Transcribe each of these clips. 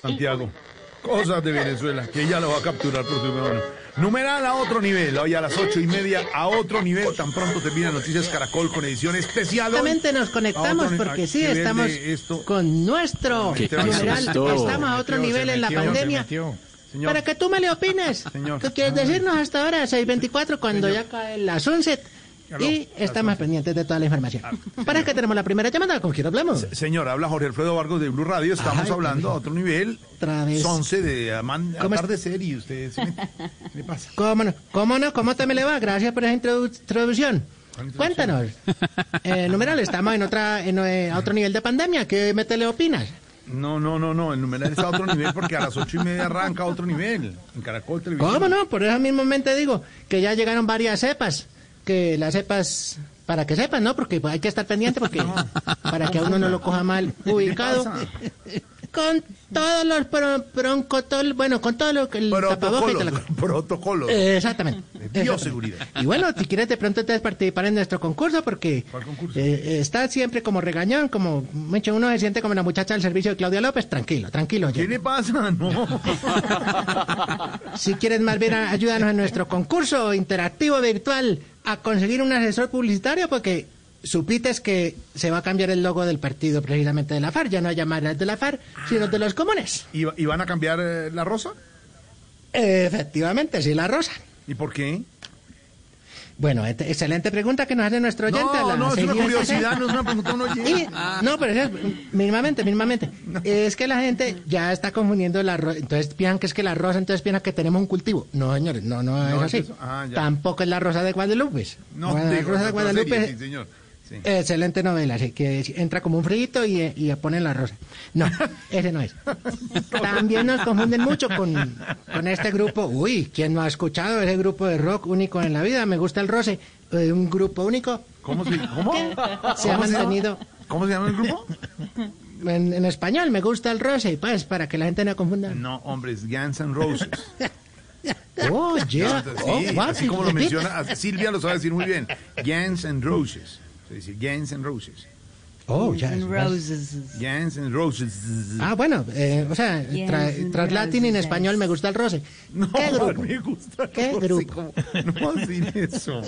Santiago. Cosas de Venezuela, que ya lo va a capturar por su mano. Numeral a otro nivel, hoy a las ocho y media a otro nivel, tan pronto termina Noticias Caracol con edición especial. Exactamente, nos conectamos otro- porque sí, estamos esto. con nuestro ¿Qué numeral. Estamos a otro nivel en la pandemia. Señor, Para que tú me le opines. Señor. ¿Qué quieres decirnos hasta ahora, 6.24, cuando ya cae la sunset? Aló, Y la estamos pendientes de toda la información. Para que tenemos la primera llamada, ¿con quién hablamos? señor, habla Jorge Alfredo Vargas de Blue Radio, estamos Ay, hablando a otro nivel. Otra vez. 11 de atardecer y usted se mete. ¿Qué le pasa? ¿Cómo no? ¿Cómo no? ¿Cómo te me le va? Gracias por esa introdu- introducción. Cuéntanos. Eh, numeral, estamos en otra en, eh, a otro nivel de pandemia. ¿Qué me te le opinas? No, no, no, no, el numeral está a otro nivel porque a las ocho y media arranca a otro nivel. En Caracol Televisión. ¿Cómo no? Por eso mismo te digo que ya llegaron varias cepas. Que las cepas, para que sepan, ¿no? Porque hay que estar pendiente porque para que a uno no lo coja mal ubicado. Con todos los broncotol, bueno, con todo lo que el tapabocas y la Protocolos. Eh, Exactamente. De bioseguridad. Y bueno, si quieres de pronto te participar en nuestro concurso porque ¿Cuál concurso? eh, está siempre como regañón, como mucho uno se siente como la muchacha del servicio de Claudia López, tranquilo, tranquilo. ¿Qué le pasa? No. Si quieres más bien ayúdanos en nuestro concurso interactivo virtual a conseguir un asesor publicitario porque supites que se va a cambiar el logo del partido precisamente de la FARC, ya no llamarás de la FARC, sino de los comunes. ¿Y, y van a cambiar eh, la rosa? Efectivamente, sí, la rosa. ¿Y por qué? Bueno, et- excelente pregunta que nos hace nuestro oyente. No, las no, es una curiosidad, no es una pregunta uno Y- oye. no, pero es, mínimamente, mínimamente. Es que la gente ya está confundiendo la rosa. Entonces piensan que es que la rosa, entonces piensan que tenemos un cultivo. No, señores, no, no, No, es es así. eso. Ah. Tampoco es la rosa de Guadalupe. No, la digo, rosa de Guadalupe. serie, sí, señor. Sí. Excelente novela, así que entra como un frito y, y ponen la rosa. No, ese no es. También nos confunden mucho con, con este grupo. Uy, ¿quién no ha escuchado ese grupo de rock único en la vida? Me gusta el roce. Eh, un grupo único. ¿Cómo se, cómo? Se ha ¿Cómo mantenido ¿Cómo se llama el grupo? en, en español. Me gusta el roce, pues, para que la gente no confunda. No, hombre, es Guns N' Roses. Oh, yeah. Sí, Oh, así como lo menciona, Silvia lo sabe decir muy bien. Guns N' Roses. Es decir, Guns N' Roses. Oh, ya. es- Guns N' Roses. Ah, bueno, eh, o sea, tra- Yes, tras latín en roses. español me gusta el roce. No, ¿Qué grupo? me gusta. ¿Qué no sé grupo? cómo- No decir eso.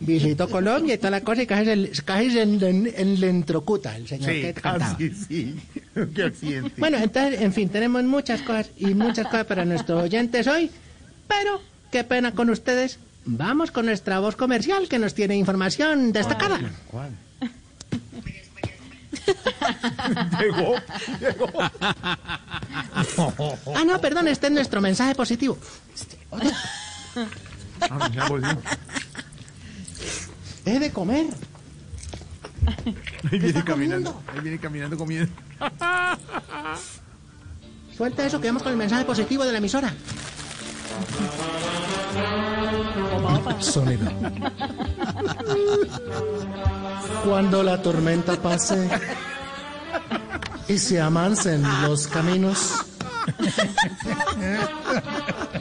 Visitó Colombia y toda la cosa y casi se, casi se en, en- electrocuta el señor Sí, que cantaba. casi sí. Qué accidente. Bueno, entonces, en fin, tenemos muchas cosas y muchas cosas para nuestros oyentes hoy, pero qué pena con ustedes. Vamos con nuestra voz comercial que nos tiene información destacada. ¿Cuál? llegó, llegó. Ah, no, perdón, este es nuestro mensaje positivo. Ah, ya volvió. Es de comer. Ahí viene caminando, comiendo? ahí viene caminando comiendo. Suelta eso que vamos con el mensaje positivo de la emisora. Sonido. Cuando la tormenta pase y se amansen los caminos,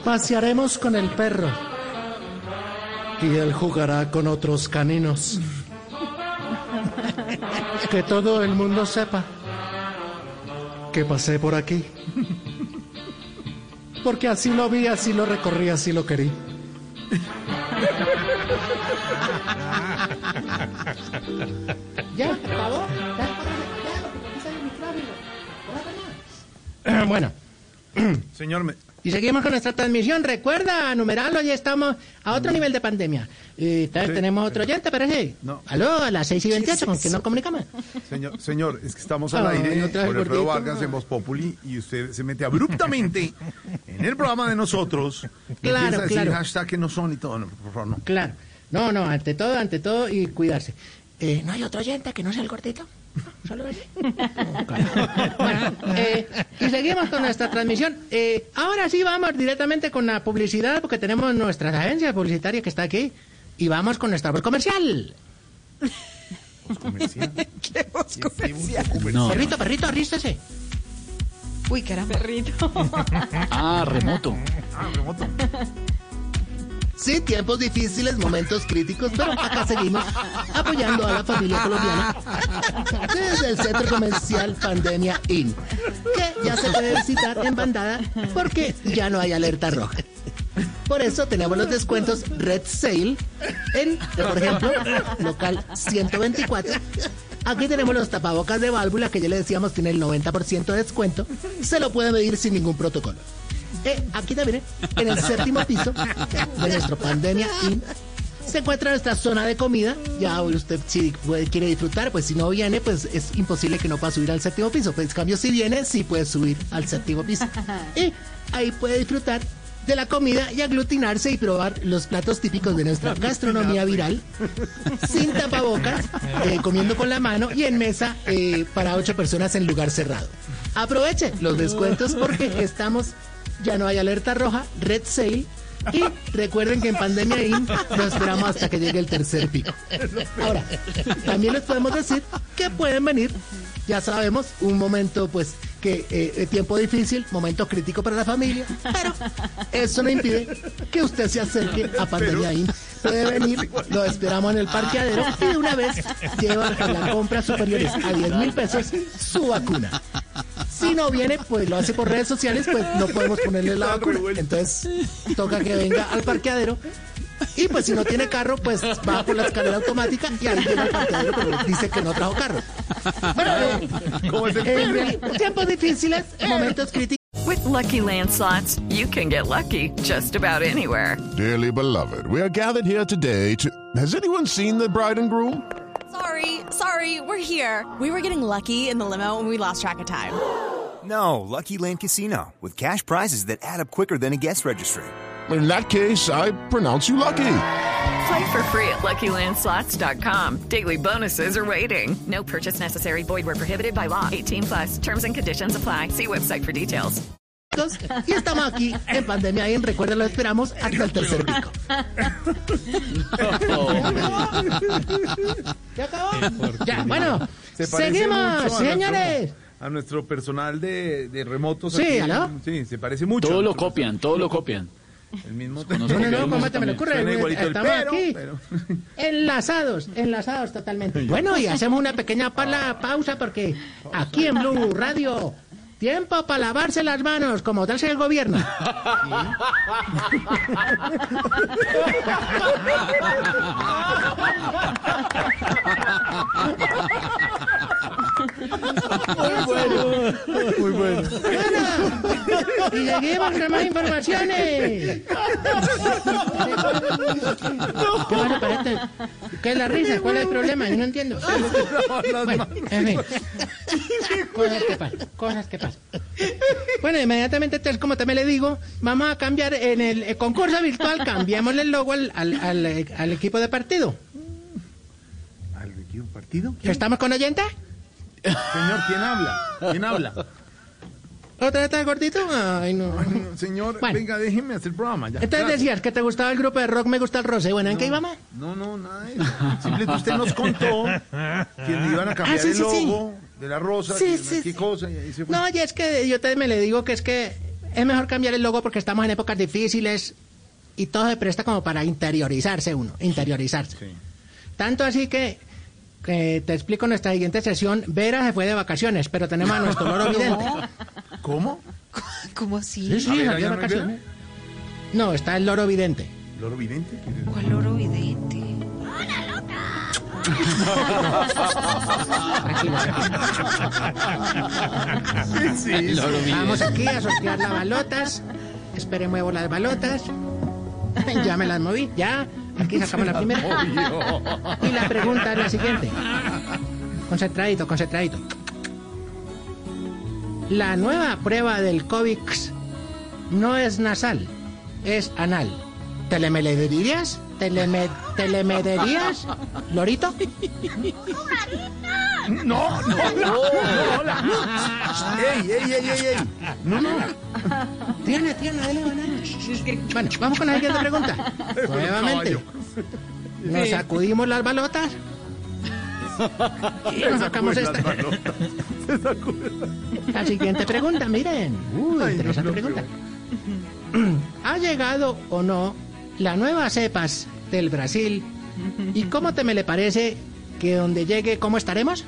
pasearemos con el perro y él jugará con otros caninos. Que todo el mundo sepa que pasé por aquí. Porque así lo vi, así lo recorrí, así lo querí. ¿Ya? ¿Acabó? ¿Ya? Bueno, Señor, me- y seguimos con nuestra transmisión. Recuerda, numeral, hoy estamos a otro nivel de pandemia. Y tal Sí. tenemos otro oyente, parece. No. Aló, a las 6 y 28, ¿con quién nos comunicamos? señor, señor, es que estamos al Ay, aire por Alfredo. Vargas en Voz Populi y usted se mete abruptamente en el programa de nosotros. y Claro, empieza a decir claro. hashtag que no son y todo. No, por favor, no. Claro. No, no, ante todo, ante todo y cuidarse. Eh, ¿No hay otro oyente que no sea el gordito? Solo ese. Bueno, eh, y seguimos con nuestra transmisión. Eh, ahora sí vamos directamente con la publicidad porque tenemos nuestra agencia publicitaria que está aquí. Y vamos con nuestra voz comercial. ¿Qué voz comercial? No. Perrito, perrito, arrístese. Uy, caramba. Perrito. Ah, remoto. Sí, tiempos difíciles, momentos críticos, pero acá seguimos apoyando a la familia colombiana desde el centro comercial Pandemia Inn, que ya se puede visitar en bandada porque ya no hay alerta roja. Por eso tenemos los descuentos Red Sale en, por ejemplo, local 124. Aquí tenemos los tapabocas de válvula que ya le decíamos tiene el 90% de descuento. Se lo puede medir sin ningún protocolo. Eh, aquí también, eh, en el séptimo piso de nuestro Pandemia Inn, se encuentra nuestra zona de comida. Ya usted si puede, quiere disfrutar, pues si no viene, pues es imposible que no pueda subir al séptimo piso. Pues en cambio, si viene, sí puede subir al séptimo piso. Y ahí puede disfrutar de la comida y aglutinarse y probar los platos típicos de nuestra gastronomía viral, sin tapabocas, eh, comiendo con la mano y en mesa eh, para ocho personas en lugar cerrado. Aproveche los descuentos porque estamos, ya no hay alerta roja, red sale. Y recuerden que en Pandemia Inn no esperamos hasta que llegue el tercer pico. Ahora, también les podemos decir que pueden venir, ya sabemos, un momento pues que eh, tiempo difícil, momento crítico para la familia, pero eso no impide que usted se acerque a Pandemia Inn. Puede venir, lo esperamos en el parqueadero y de una vez llevar con las compras superiores a 10 mil pesos su vacuna. Si no viene, pues lo hace por redes sociales, pues no podemos ponerle la vacuna. Entonces, toca que venga al parqueadero. Y pues si no tiene carro, pues va por la escalera automática y ahí llega al parqueadero, pero dice que no trajo carro. Bueno, eh, tiempos difíciles, momentos críticos. With Lucky Land slots, you can get lucky just about anywhere. Dearly beloved, we are gathered here today to. Has anyone seen the bride and groom? Sorry, sorry, we're here. We were getting lucky in the limo and we lost track of time. No, Lucky Land Casino, with cash prizes that add up quicker than a guest registry. In that case, I pronounce you lucky. Play for free at LuckyLandSlots.com. Daily bonuses are waiting. No purchase necessary. Void where prohibited by law. 18 plus. Terms and conditions apply. See website for details. Y estamos aquí en Pandemia Inn. Recuerden, lo esperamos hasta el tercer pico. ¿Ya acabó? Ya, bueno, Se seguimos, mucho a señores. A nuestro personal de, de remotos. Sí, aquí. ¿aló? Sí, se parece mucho. Todo lo copian, todo lo copian. El mismo No, no, no, Vemos ¿cómo te me ocurre? Estamos pero, aquí. pero- Enlazados, enlazados totalmente. Bueno, y hacemos una pequeña pala- pausa porque aquí en Blue Radio, tiempo para lavarse las manos, como tal sea el gobierno. Muy bueno. Y seguimos con más informaciones. ¿Qué pasa, parete? ¿Qué es la risa? ¿Cuál es el problema? Yo no entiendo. Bueno, en fin. Cosas que pasan, cosas que pasan. Bueno, inmediatamente, entonces, como también le digo, vamos a cambiar en el eh, concurso virtual, cambiamos el logo al, al- al, eh, al equipo de partido. ¿Al equipo partido? ¿Quién? ¿Estamos con oyente? Señor, ¿quién habla? ¿Quién habla? ¿Otra vez gordito? Ay, no. Ay, no, señor, Bueno. venga, déjeme hacer el programa. Ya. Entonces Gracias. decías que te gustaba el grupo de rock Me Gusta el Roce. Bueno, ¿en qué íbamos? No, no, nada de eso. Simplemente usted nos contó que le iban a cambiar Ah, sí, el sí, sí. logo de la rosa, Sí, que sí, qué sí. cosa, y ahí se fue. No, y es que yo te, me le digo que es que es mejor cambiar el logo porque estamos en épocas difíciles y todo se presta como para interiorizarse uno, interiorizarse. Sí. Tanto así que, te explico en nuestra siguiente sesión, Vera se fue de vacaciones, pero tenemos a nuestro loro vidente. ¿Cómo? ¿Cómo así? Sí, sí, A ver, salió ¿allá de no hay vacaciones. No, está el loro vidente. ¿Loro vidente? ¿Cuál oro vidente? Tranquilo, tranquilo. Sí, Vamos aquí a sortear las balotas. Espere, muevo las balotas. ya me las moví, ya. Aquí sacamos la primera. Y la pregunta es la siguiente. Concentradito, concentradito. La nueva prueba del COVID no es nasal, es anal. ¿Telemederirías? ¿Teleme ¿Telemederías? ¿Lorito? No, no, no, no, hola. Ey, ey, ey, ey, ey. No, no. Tiana, Tiana, dale banano. Bueno, vamos con la siguiente pregunta. Nuevamente. Nos sacudimos las balotas. Y nos sacamos esta. La siguiente pregunta, miren. Uy, interesante pregunta. ¿Ha llegado o no la nueva cepas del Brasil? ¿Y cómo te me le parece que donde llegue, cómo estaremos?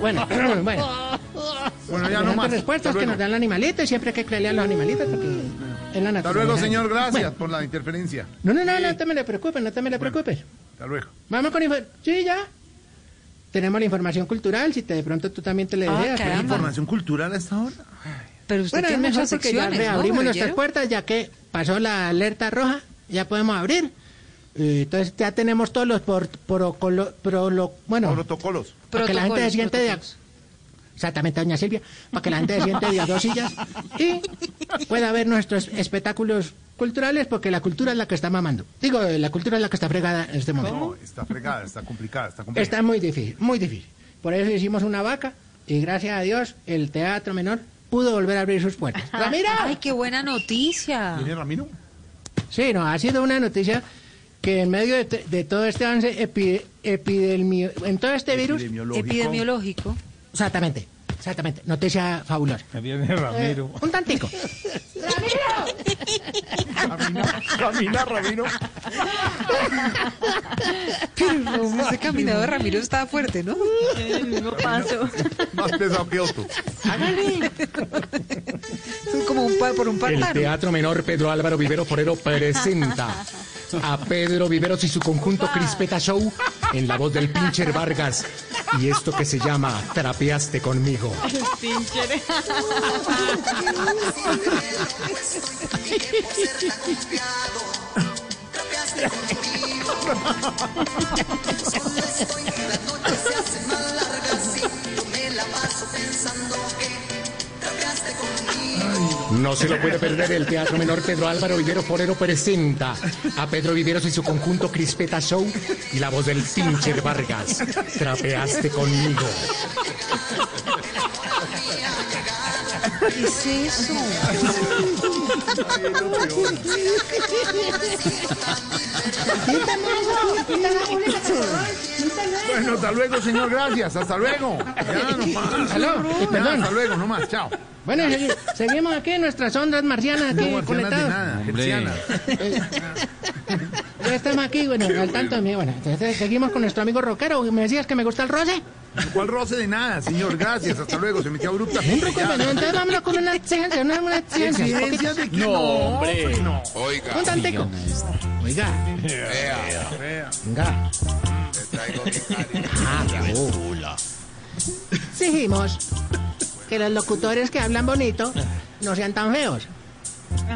Bueno, bueno. Bueno, ya no más. respuestas Hasta que nos luego. dan los animalitos y siempre hay que creerle a los animalitos porque es la Hasta naturaleza. luego, señor. Gracias Bueno, por la interferencia. no, no, no, no te me le preocupes, no te me le preocupes. Hasta luego. Vamos con info- Sí, ya. Tenemos la información cultural, si te, de pronto tú también te le Ah, deseas. caramba. ¿Información cultural a esta hora? Pero usted Bueno, es tiene mejor muchas porque ya secciones, ¿no, reabrimos nuestras puertas, ya que pasó la alerta roja, ya podemos abrir. Eh, entonces ya tenemos todos los por, protocolo- prolo- bueno, Protocolos. para que la gente se siente de exactamente doña Silvia, para que la gente se siente de a dos sillas y pueda ver nuestros espectáculos culturales, porque la cultura es la que está mamando. Digo, eh, la cultura es la que está fregada en este momento. No, está fregada, está complicada, está complicada. Está muy difícil, muy difícil. Por eso hicimos una vaca y gracias a Dios el teatro menor pudo volver a abrir sus puertas. ¡Ramiro! Ay, qué buena noticia. ¿Viene Ramiro? Sí, no, ha sido una noticia que en medio de, todo este avance epi- epidemio, en todo este virus, Epidemiológico. Epidemiológico. exactamente, exactamente, noticia fabulosa. Viene Ramiro. Un tantico. Camina, camina, Ramiro. Pero ese caminado de Ramiro estaba fuerte, ¿no? paso. Más pesado que otro. Es como un pa- por un El pantano. Teatro Menor Pedro Álvaro Vivero Forero presenta a Pedro Viveros y su conjunto Crispeta Show en la voz del Pincher Vargas y esto que se llama Trapeaste conmigo. No se lo puede perder el Teatro Menor Pedro Álvaro Vivero Forero presenta a Pedro Viveros y su conjunto Crispeta Show y la voz del Pincher Vargas. Trapeaste conmigo. ¿Qué es eso? Bueno, hasta luego, señor. Gracias. Hasta luego. Ya, no más. Ya, hasta luego, no más. Chao. Bueno, segui- seguimos aquí en nuestras ondas marcianas, aquí No, marcianas de conectados. nada. Gercianas. Ya estamos aquí, bueno, al tanto de mí. Bueno, entonces seguimos con nuestro amigo rockero. ¿Me decías que me gusta el roce? ¿Cuál roce de nada, señor? Gracias. Hasta luego. Se metió abruptamente. Bueno, entonces vámonos con una exigencia, una, una exigencia. un de que No, no, hombre. no. Un tantico. Oiga. Venga. Ah, oh. Dijimos que los locutores que hablan bonito no sean tan feos.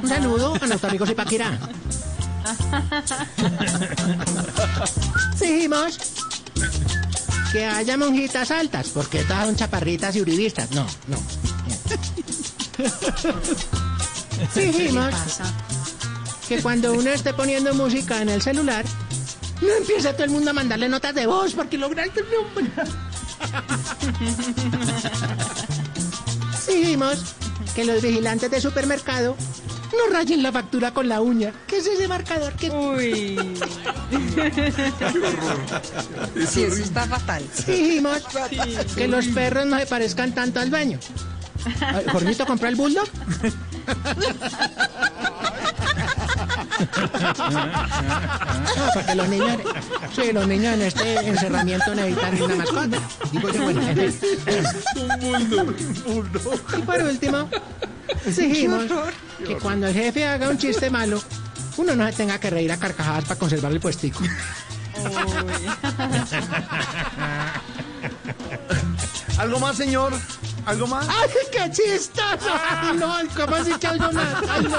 Un saludo a nuestro amigo Zipaquirá. Dijimos que haya monjitas altas, porque todas son chaparritas y uribistas. No, no. ¿Qué Dijimos pasa? que cuando uno esté poniendo música en el celular, no empieza todo el mundo a mandarle notas de voz porque lograste el nombre. Dijimos que los vigilantes de supermercado no rayen la factura con la uña. ¿Qué es ese marcador? ¿Qué Uy. Sí, eso está fatal. Dijimos que los perros no se parezcan tanto al dueño. Ay, ¿Jorgito compró el bulldog? No, porque los niños, sí, los niños en este encerramiento necesitan una mascota. Digo yo, bueno, en fin. Y por último, dijimos que cuando el jefe haga un chiste malo, uno no se tenga que reír a carcajadas para conservar el puestico. ¿Algo más, señor? ¿Algo más? ¡Ay, qué chistoso! Ay, no, ¿cómo así que algo más? Ay, no.